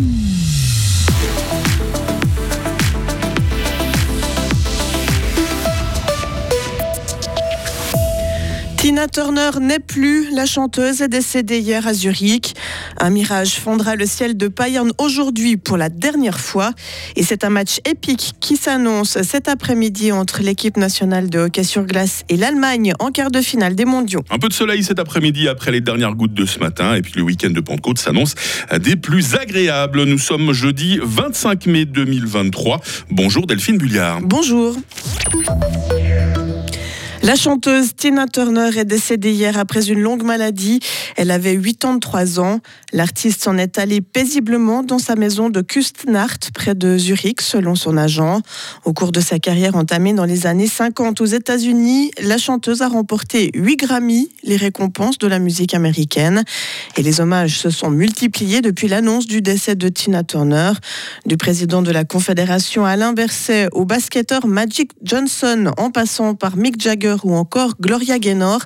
Mm. Tina Turner n'est plus. La chanteuse est décédée hier à Zurich. Un mirage fondra le ciel de Bayern aujourd'hui pour la dernière fois. Et c'est un match épique qui s'annonce cet après-midi entre l'équipe nationale de hockey sur glace et l'Allemagne en quart de finale des mondiaux. Un peu de soleil cet après-midi après les dernières gouttes de ce matin. Et puis le week-end de Pentecôte s'annonce des plus agréables. Nous sommes jeudi 25 mai 2023. Bonjour Delphine Bulliard. Bonjour. La chanteuse Tina Turner est décédée hier après une longue maladie. Elle avait 83 ans. L'artiste s'en est allé paisiblement dans sa maison de Kustnacht, près de Zurich, selon son agent. Au cours de sa carrière entamée dans les années 50 aux États-Unis, la chanteuse a remporté 8 Grammy, les récompenses de la musique américaine. Et les hommages se sont multipliés depuis l'annonce du décès de Tina Turner. Du président de la Confédération Alain Berset au basketteur Magic Johnson, en passant par Mick Jagger ou encore Gloria Gaynor,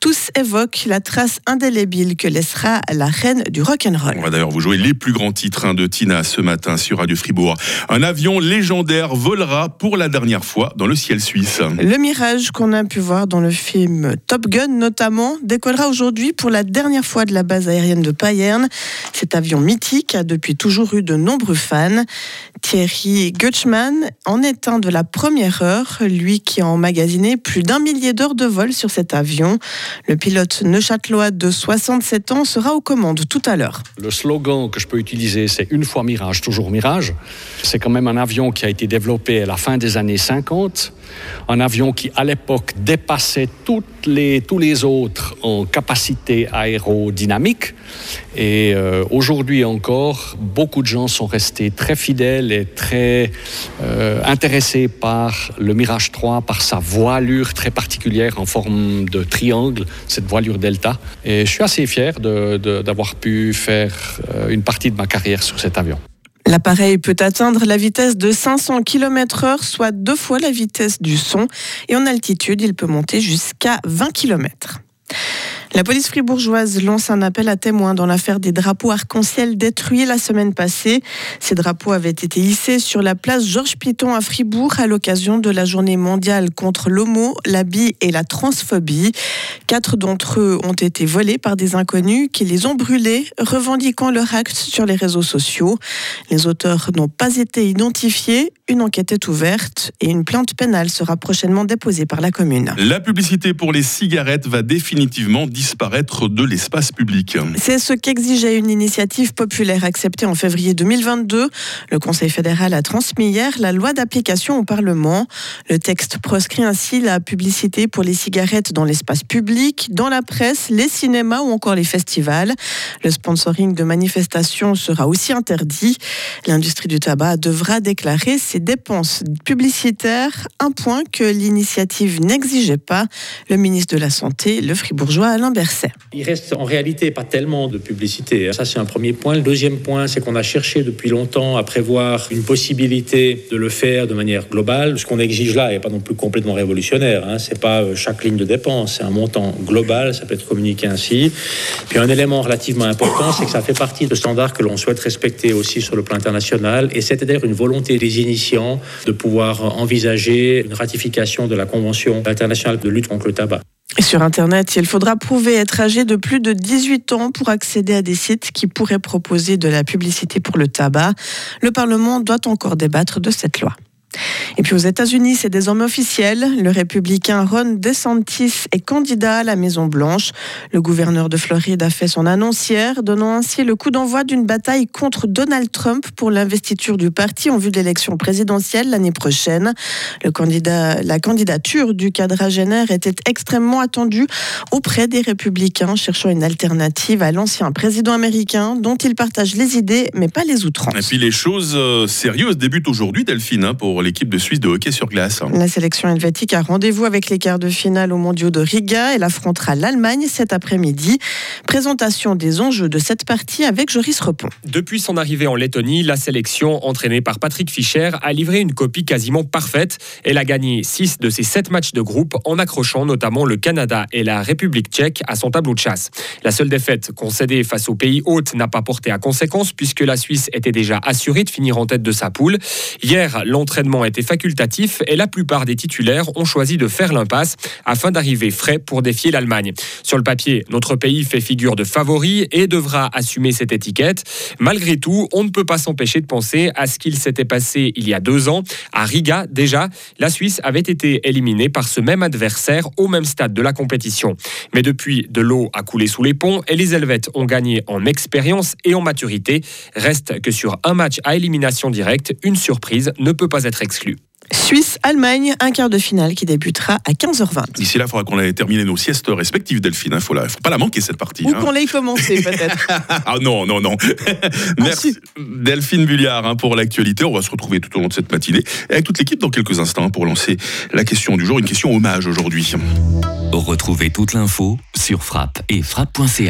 tous évoquent la trace indélébile que laissera la reine du rock'n'roll. On va d'ailleurs vous jouer les plus grands titres hein, de Tina ce matin sur Radio Fribourg. Un avion légendaire volera pour la dernière fois dans le ciel suisse. Le mirage qu'on a pu voir dans le film Top Gun notamment décollera aujourd'hui pour la dernière fois de la base aérienne de Payerne. Cet avion mythique a depuis toujours eu de nombreux fans. Thierry Gutschmann en est un de la première heure, lui qui a emmagasiné plus d'un millier d'heures de vol sur cet avion. Le pilote neuchâtelois de 67 ans sera aux commandes tout à l'heure. Le slogan que je peux utiliser, c'est une fois Mirage, toujours Mirage. C'est quand même un avion qui a été développé à la fin des années 50, un avion qui à l'époque dépassait toutes les, tous les autres en capacité aérodynamique. Et euh, aujourd'hui encore, beaucoup de gens sont restés très fidèles et très euh, intéressés par le Mirage 3, par sa voilure très particulière en forme de triangle, cette voilure delta. Et je suis assez fier d'avoir pu faire euh, une partie de ma carrière sur cet avion. L'appareil peut atteindre la vitesse de 500 km/h, soit deux fois la vitesse du son, et en altitude, il peut monter jusqu'à 20 km. La police fribourgeoise lance un appel à témoins dans l'affaire des drapeaux arc-en-ciel détruits la semaine passée. Ces drapeaux avaient été hissés sur la place Georges Piton à Fribourg à l'occasion de la journée mondiale contre l'homo, la et la transphobie. Quatre d'entre eux ont été volés par des inconnus qui les ont brûlés, revendiquant leur acte sur les réseaux sociaux. Les auteurs n'ont pas été identifiés. Une enquête est ouverte et une plainte pénale sera prochainement déposée par la commune. La publicité pour les cigarettes va définitivement disparaître de l'espace public. C'est ce qu'exigeait une initiative populaire acceptée en février 2022. Le Conseil fédéral a transmis hier la loi d'application au Parlement. Le texte proscrit ainsi la publicité pour les cigarettes dans l'espace public, dans la presse, les cinémas ou encore les festivals. Le sponsoring de manifestations sera aussi interdit. L'industrie du tabac devra déclarer ses dépenses publicitaires, un point que l'initiative n'exigeait pas. Le ministre de la Santé, le fribourgeois Alain il reste en réalité pas tellement de publicité. Ça, c'est un premier point. Le deuxième point, c'est qu'on a cherché depuis longtemps à prévoir une possibilité de le faire de manière globale. Ce qu'on exige là n'est pas non plus complètement révolutionnaire. Hein. C'est pas euh, chaque ligne de dépense, c'est un montant global. Ça peut être communiqué ainsi. Puis un élément relativement important, c'est que ça fait partie de standards que l'on souhaite respecter aussi sur le plan international. Et c'est d'ailleurs une volonté des de pouvoir envisager une ratification de la Convention internationale de lutte contre le tabac. Sur Internet, il faudra prouver être âgé de plus de 18 ans pour accéder à des sites qui pourraient proposer de la publicité pour le tabac. Le Parlement doit encore débattre de cette loi. Et puis aux États-Unis, c'est désormais officiel. Le républicain Ron DeSantis est candidat à la Maison-Blanche. Le gouverneur de Floride a fait son annonce hier, donnant ainsi le coup d'envoi d'une bataille contre Donald Trump pour l'investiture du parti en vue de l'élection présidentielle l'année prochaine. La candidature du quadragénaire était extrêmement attendue auprès des républicains cherchant une alternative à l'ancien président américain dont il partage les idées mais pas les outrances. Et puis les choses euh, sérieuses débutent aujourd'hui, Delphine, hein, pour pour l'équipe de Suisse de hockey sur glace. La sélection helvétique a rendez-vous avec les quarts de finale au mondiaux de Riga. Elle affrontera l'Allemagne cet après-midi. Présentation des enjeux de cette partie avec Joris Repon. Depuis son arrivée en Lettonie, la sélection, entraînée par Patrick Fischer, a livré une copie quasiment parfaite. Elle a gagné 6 de ses 7 matchs de groupe en accrochant notamment le Canada et la République tchèque à son tableau de chasse. La seule défaite concédée face au pays hôte n'a pas porté à conséquence puisque la Suisse était déjà assurée de finir en tête de sa poule. Hier, l'entraînement était facultatif et la plupart des titulaires ont choisi de faire l'impasse afin d'arriver frais pour défier l'Allemagne. Sur le papier, notre pays fait figure de favori et devra assumer cette étiquette. Malgré tout, on ne peut pas s'empêcher de penser à ce qu'il s'était passé il y a deux ans. À Riga, déjà, la Suisse avait été éliminée par ce même adversaire au même stade de la compétition. Mais depuis, de l'eau a coulé sous les ponts et les Helvètes ont gagné en expérience et en maturité. Reste que sur un match à élimination directe, une surprise ne peut pas être Suisse-Allemagne, un quart de finale qui débutera à 15h20. D'ici là, il faudra qu'on ait terminé nos siestes respectives, Delphine. Il ne faut, faut, pas la manquer, cette partie. Ou qu'on l'ait commencé, peut-être. ah non, non, non. Merci, Delphine Bulliard, hein, pour l'actualité. On va se retrouver tout au long de cette matinée avec toute l'équipe dans quelques instants pour lancer la question du jour, une question hommage aujourd'hui. Retrouvez toute l'info sur frappe et frappe.ch.